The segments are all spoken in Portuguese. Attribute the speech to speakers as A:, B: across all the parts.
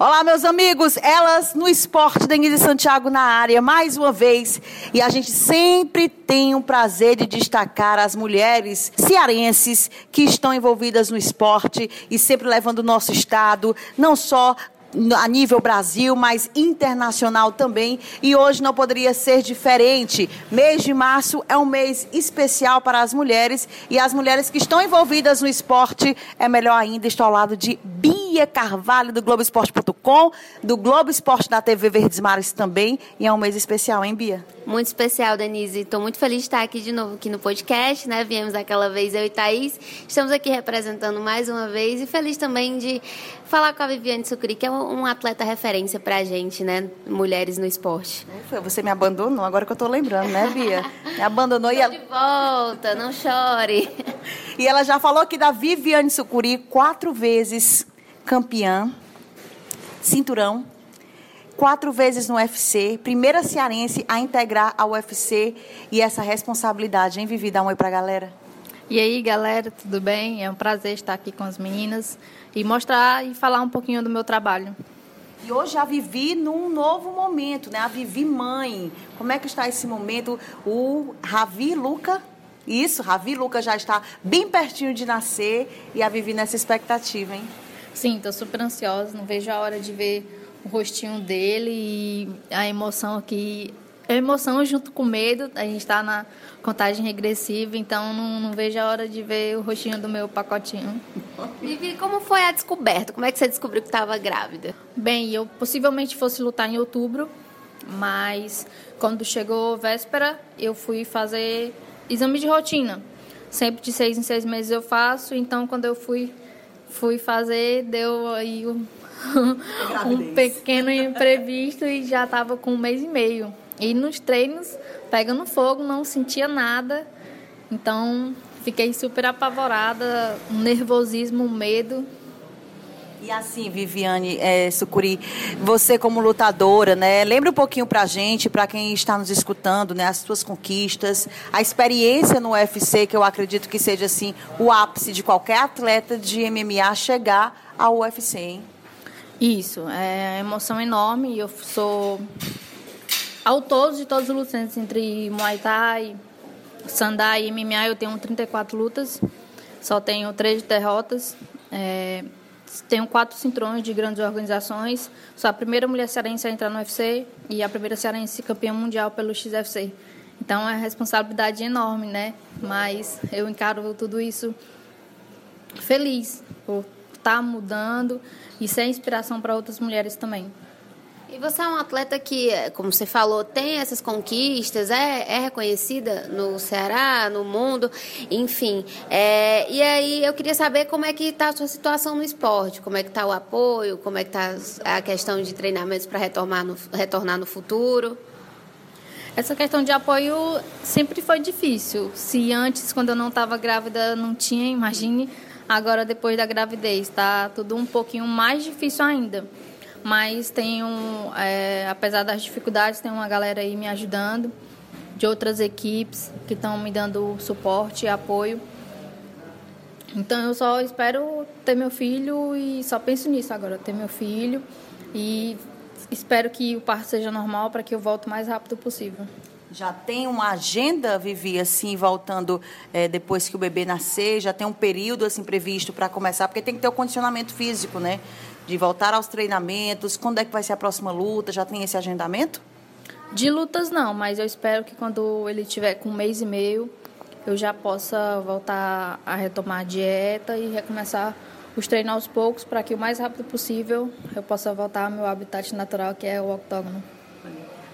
A: Olá, meus amigos, elas no esporte, Denise Santiago na área, mais uma vez. E a gente sempre tem o prazer de destacar as mulheres cearenses que estão envolvidas no esporte e sempre levando o nosso estado, não só a nível Brasil, mas internacional também. E hoje não poderia ser diferente. Mês de março é um mês especial para as mulheres e as mulheres que estão envolvidas no esporte é melhor ainda estar ao lado de Bia Carvalho do Globoesporte.com, do Globo Esporte da TV Verdes Mares também. E é um mês especial, hein, Bia?
B: Muito especial, Denise. Estou muito feliz de estar aqui de novo aqui no podcast, né? Viemos aquela vez eu e Thaís. Estamos aqui representando mais uma vez e feliz também de falar com a Viviane Sucuri, que é um atleta referência para a gente, né? Mulheres no esporte.
A: Você me abandonou, agora que eu estou lembrando, né, Bia? Me abandonou
B: e ela... de volta, não chore.
A: E ela já falou aqui da Viviane Sucuri, quatro vezes campeã, cinturão, quatro vezes no UFC, primeira cearense a integrar a UFC e essa responsabilidade, hein, Vivi? Dá um oi pra galera.
C: E aí, galera, tudo bem? É um prazer estar aqui com as meninas e mostrar e falar um pouquinho do meu trabalho.
A: E hoje a Vivi num novo momento, né? A Vivi mãe. Como é que está esse momento? O Ravi Luca isso, Ravi Luca já está bem pertinho de nascer e a Vivi nessa expectativa, hein?
C: Sim, estou super ansiosa, não vejo a hora de ver o rostinho dele e a emoção aqui. A emoção junto com o medo, a gente está na contagem regressiva, então não, não, vejo a hora de ver o rostinho do meu pacotinho.
B: Vivi, como foi a descoberta? Como é que você descobriu que estava grávida?
C: Bem, eu possivelmente fosse lutar em outubro, mas quando chegou véspera, eu fui fazer exame de rotina. Sempre de seis em seis meses eu faço, então quando eu fui, fui fazer, deu aí um pequeno imprevisto e já estava com um mês e meio. E nos treinos, pegando fogo, não sentia nada. Então, fiquei super apavorada, um nervosismo, um medo.
A: E assim, Viviane é, Sucuri, você como lutadora, né? Lembra um pouquinho pra gente, para quem está nos escutando, né? As suas conquistas, a experiência no UFC, que eu acredito que seja assim o ápice de qualquer atleta de MMA chegar ao UFC, hein?
C: Isso, é uma emoção enorme. Eu sou ao todo de todos os lutantes entre Muay Thai, Sandai e MMA, eu tenho 34 lutas, só tenho três derrotas. É, tenho quatro cinturões de grandes organizações. Sou a primeira mulher cearense a entrar no UFC e a primeira cearense campeã mundial pelo XFC. Então é uma responsabilidade enorme, né? Mas eu encaro tudo isso feliz por estar mudando e ser inspiração para outras mulheres também.
B: E você é um atleta que, como você falou, tem essas conquistas, é, é reconhecida no Ceará, no mundo, enfim. É, e aí eu queria saber como é que está a sua situação no esporte, como é que está o apoio, como é que está a questão de treinamentos para retornar no, retornar no futuro.
C: Essa questão de apoio sempre foi difícil. Se antes, quando eu não estava grávida, não tinha, imagine Agora, depois da gravidez, está tudo um pouquinho mais difícil ainda. Mas tenho, é, apesar das dificuldades, tem uma galera aí me ajudando, de outras equipes que estão me dando suporte e apoio. Então eu só espero ter meu filho e só penso nisso agora, ter meu filho e espero que o parto seja normal para que eu volte o mais rápido possível.
A: Já tem uma agenda, Vivi, assim, voltando é, depois que o bebê nascer? Já tem um período, assim, previsto para começar? Porque tem que ter o condicionamento físico, né? De voltar aos treinamentos. Quando é que vai ser a próxima luta? Já tem esse agendamento?
C: De lutas, não. Mas eu espero que quando ele tiver com um mês e meio, eu já possa voltar a retomar a dieta e recomeçar os treinos aos poucos para que o mais rápido possível eu possa voltar ao meu habitat natural, que é o octógono.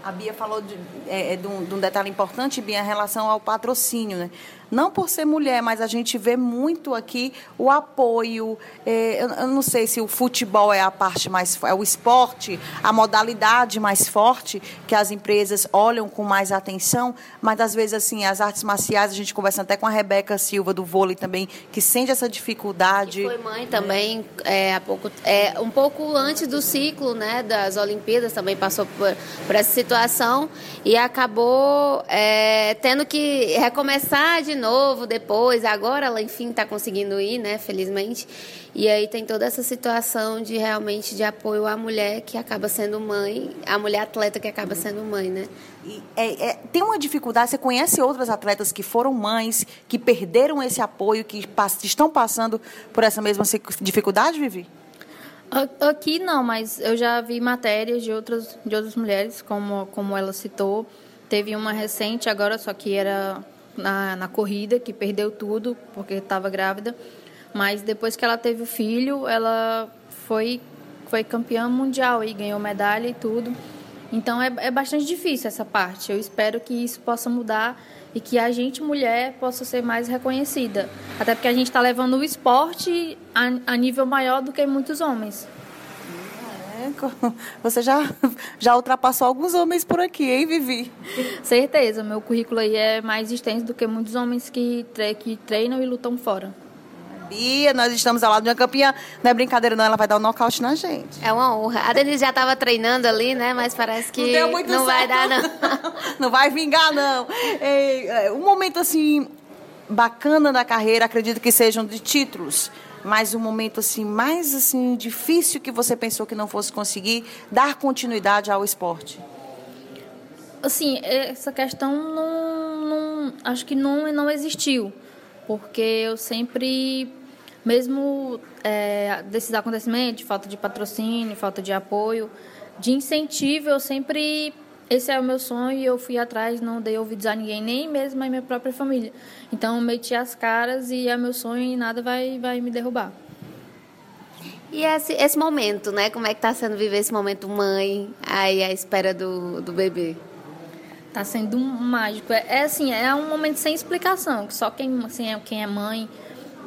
A: A Bia falou de, é, é, de, um, de, um, detalhe importante, Bia, em relação ao patrocínio. Né? Não por ser mulher, mas a gente vê muito aqui o apoio. É, eu, não sei se o futebol é a parte mais. é o esporte, a modalidade mais forte que as empresas olham com mais atenção, mas às vezes, assim, as artes marciais, a gente conversa até com a Rebeca Silva do vôlei também, que sente essa dificuldade.
B: Que foi mãe também, é, há pouco, é, um pouco antes do ciclo né, das Olimpíadas, também passou por, por essa situação e acabou é, tendo que recomeçar de novo novo depois, agora ela enfim está conseguindo ir, né, felizmente. E aí tem toda essa situação de realmente de apoio à mulher que acaba sendo mãe, a mulher atleta que acaba sendo mãe, né?
A: É, é, tem uma dificuldade, você conhece outras atletas que foram mães, que perderam esse apoio, que estão passando por essa mesma dificuldade, Vivi?
C: Aqui não, mas eu já vi matérias de outras, de outras mulheres, como, como ela citou. Teve uma recente agora, só que era na, na corrida, que perdeu tudo porque estava grávida. Mas depois que ela teve o filho, ela foi, foi campeã mundial e ganhou medalha e tudo. Então é, é bastante difícil essa parte. Eu espero que isso possa mudar e que a gente, mulher, possa ser mais reconhecida. Até porque a gente está levando o esporte a, a, nível maior do que muitos homens.
A: Você já, já ultrapassou alguns homens por aqui, hein, Vivi?
C: Certeza, meu currículo aí é mais extenso do que muitos homens que, que treinam e lutam fora.
A: Bia, nós estamos ao lado de uma campeã. Não é brincadeira, não, ela vai dar um nocaute na gente.
B: É uma honra. A Denise já estava treinando ali, né? Mas parece que não, não vai dar, não.
A: não vai vingar, não. É, um momento assim bacana da carreira, acredito que sejam de títulos, mas um momento assim mais assim difícil que você pensou que não fosse conseguir dar continuidade ao esporte.
C: Assim, essa questão não, não acho que não não existiu porque eu sempre, mesmo é, desses acontecimentos, falta de patrocínio, falta de apoio, de incentivo, eu sempre esse é o meu sonho e eu fui atrás, não dei ouvidos a ninguém, nem mesmo a minha própria família. Então, meti as caras e é meu sonho e nada vai, vai me derrubar.
B: E esse, esse momento, né? Como é que está sendo viver esse momento mãe, aí à espera do, do bebê?
C: Tá sendo um mágico. É, é, assim, é um momento sem explicação, que só quem, assim, é, quem é mãe,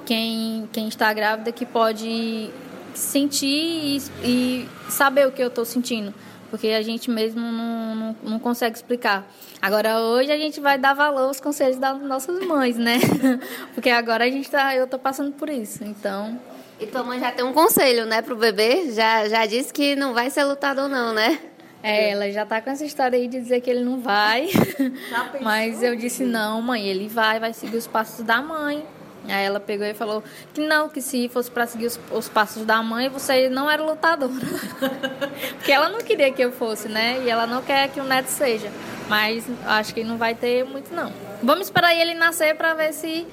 C: quem, quem está grávida que pode sentir e, e saber o que eu estou sentindo. Porque a gente mesmo não, não, não, consegue explicar. Agora, hoje a gente vai dar valor aos conselhos das nossas mães, né? Porque agora a gente tá, eu estou passando por isso. Então.
B: E tua mãe já tem um conselho, né, pro bebê? Já, já disse que não vai ser lutador, não, né?
C: É, ela já tá com essa história aí de dizer que ele não vai. Mas eu disse, não, mãe, ele vai, vai seguir os passos da mãe. Aí ela pegou e falou que não, que se fosse para seguir os, os, passos da mãe, você não era lutadora. Porque ela não queria que eu fosse, né? E ela não quer que o neto seja. Mas acho que não vai ter muito, não. Vamos esperar ele nascer para ver se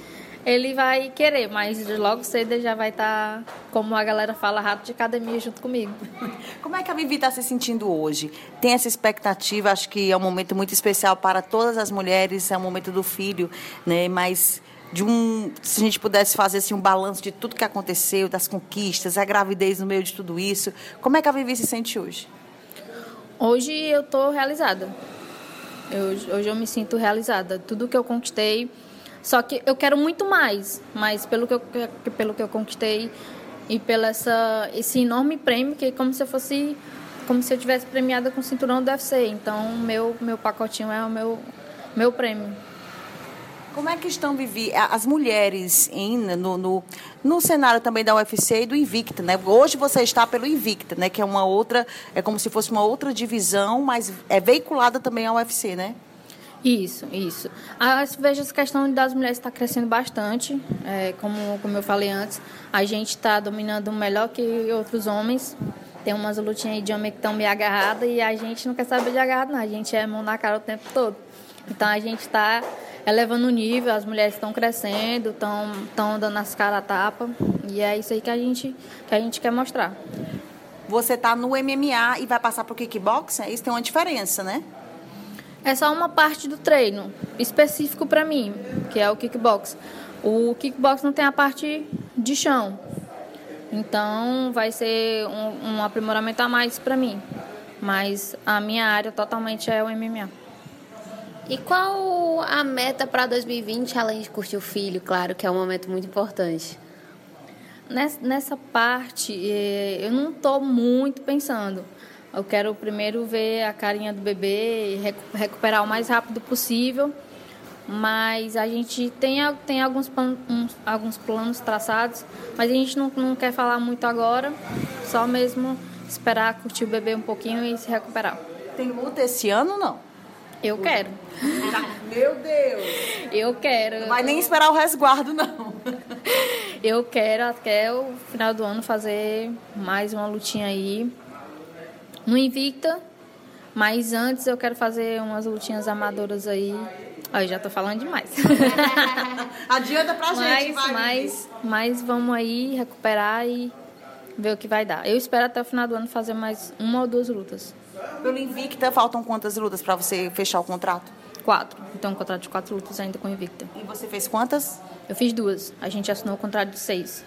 C: ele vai querer, mas logo cedo ele já vai estar, tá, como a galera fala, rato de academia junto comigo.
A: Como é que a Vivi está se sentindo hoje? Tem essa expectativa, acho que é um momento muito especial para todas as mulheres, é o um momento do filho, né? Mas de um, se a gente pudesse fazer assim, um balanço de tudo que aconteceu, das conquistas, a gravidez no meio de tudo isso, como é que a Vivi se sente hoje?
C: Hoje eu estou realizada. Eu, hoje eu me sinto realizada. Tudo que eu conquistei só que eu quero muito mais, mas pelo que eu, pelo que eu conquistei e pelo essa, esse enorme prêmio, que é como se eu fosse como se eu tivesse premiada com o cinturão do UFC. Então, meu meu pacotinho é o meu meu prêmio.
A: Como é que estão Vivi as mulheres em, no, no, no, cenário também da UFC e do Invicta, né? Hoje você está pelo Invicta, né? Que é uma outra, é como se fosse uma outra divisão, mas é veiculada também ao UFC, né?
C: Isso, isso. Ah, vejo essa questão das mulheres está crescendo bastante. É, como, como eu falei antes, a gente está dominando melhor que outros homens. Tem umas lutinhas aí de homem que estão meio agarradas e a gente não quer saber de agarrado, não. A gente é mão na cara o tempo todo. Então a gente está elevando o nível, as mulheres estão crescendo, estão dando as caras a tapa. E é isso aí que a gente, que a gente quer mostrar.
A: Você está no MMA e vai passar para o kickboxing? Isso tem uma diferença, né?
C: é só uma parte do treino específico para mim, que é o kickbox. O kickbox não tem a parte de chão. Então vai ser um, um aprimoramento a mais para mim. Mas a minha área totalmente é o MMA.
B: E qual a meta para 2020, além de curtir o filho, claro, que é um momento muito importante?
C: Nessa parte, eh, eu não estou muito pensando. Eu quero primeiro ver a carinha do bebê e recuperar o mais rápido possível. Mas a gente tem, tem alguns, uns, alguns planos traçados, mas a gente não, não quer falar muito agora, só mesmo esperar curtir o bebê um pouquinho e se recuperar.
A: Tem luta esse ano não?
C: Eu quero.
A: Meu Deus!
C: Eu quero.
A: Não vai nem esperar o resguardo, não.
C: Eu quero até o final do ano fazer mais uma lutinha aí no Invicta. Mas antes eu quero fazer umas lutinhas amadoras aí. Aí já tô falando demais.
A: Adianta pra gente,
C: mas,
A: vai.
C: mas, mas vamos aí recuperar e ver o que vai dar. Eu espero até o final do ano fazer mais uma ou duas lutas.
A: Pelo Invicta, faltam quantas lutas pra você fechar o contrato?
C: Quatro. Então, um contrato de quatro lutas ainda com o Invicta.
A: E você fez quantas?
C: Eu fiz duas. A gente assinou o contrato de seis.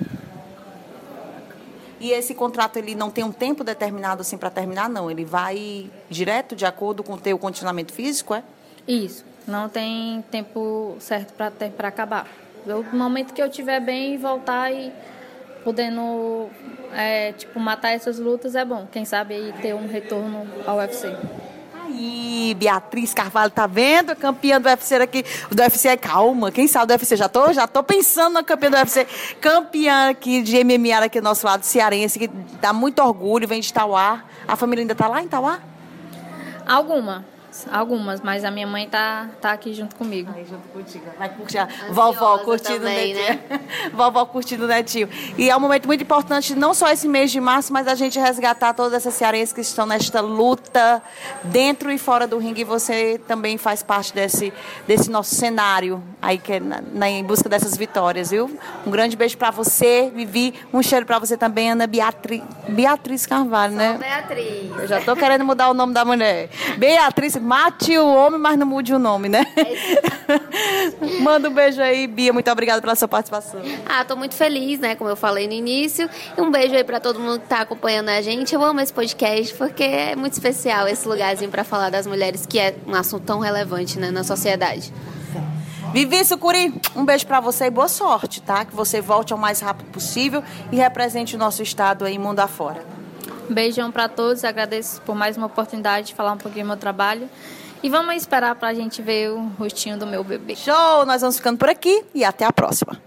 A: E esse contrato ele não tem um tempo determinado assim para terminar, não. Ele vai direto de acordo com o teu condicionamento físico, é?
C: Isso. Não tem tempo certo para para acabar. Eu, no momento que eu estiver bem voltar e podendo é, tipo matar essas lutas é bom. Quem sabe aí ter um retorno ao UFC.
A: Aí, Beatriz Carvalho, tá vendo? Campeã do UFC aqui. Do UFC é calma. Quem sabe do UFC? Já tô, já tô pensando na campeã do UFC. Campeã aqui de MMA aqui do nosso lado, cearense, que dá muito orgulho, vem de Tauá. A família ainda tá lá em Tauá?
C: Alguma. Algumas, mas a minha mãe tá, tá aqui junto comigo.
A: Aí, junto contigo. Vai curtir vovó curtindo
B: também,
A: o netinho. vovó curtindo o netinho. E é um momento muito importante, não só esse mês de março, mas a gente resgatar todas essas cearenses que estão nesta luta, dentro e fora do ringue. E você também faz parte desse, desse nosso cenário aí, que é na, na, em busca dessas vitórias, viu? Um grande beijo pra você, Vivi. Um cheiro pra você também, Ana Beatriz, Beatriz Carvalho, né?
B: Beatriz.
A: Eu já tô querendo mudar o nome da mulher. Beatriz, mate o homem, mas não mude o nome, né? Manda um beijo aí, Bia. Muito obrigada pela sua participação.
B: Ah, tô muito feliz, né? Como eu falei no início. E um beijo aí pra todo mundo que tá acompanhando a gente. Eu amo esse podcast porque é muito especial esse lugarzinho pra falar das mulheres, que é um assunto tão relevante, né, na sociedade.
A: Vivi Sucuri, um beijo para você e boa sorte, tá? Que você volte ao mais rápido possível e represente o nosso estado aí mundo afora.
C: Beijão para todos, agradeço por mais uma oportunidade de falar um pouquinho do meu trabalho. E vamos esperar para a gente ver o rostinho do meu bebê.
A: Show! Nós vamos ficando por aqui e até a próxima.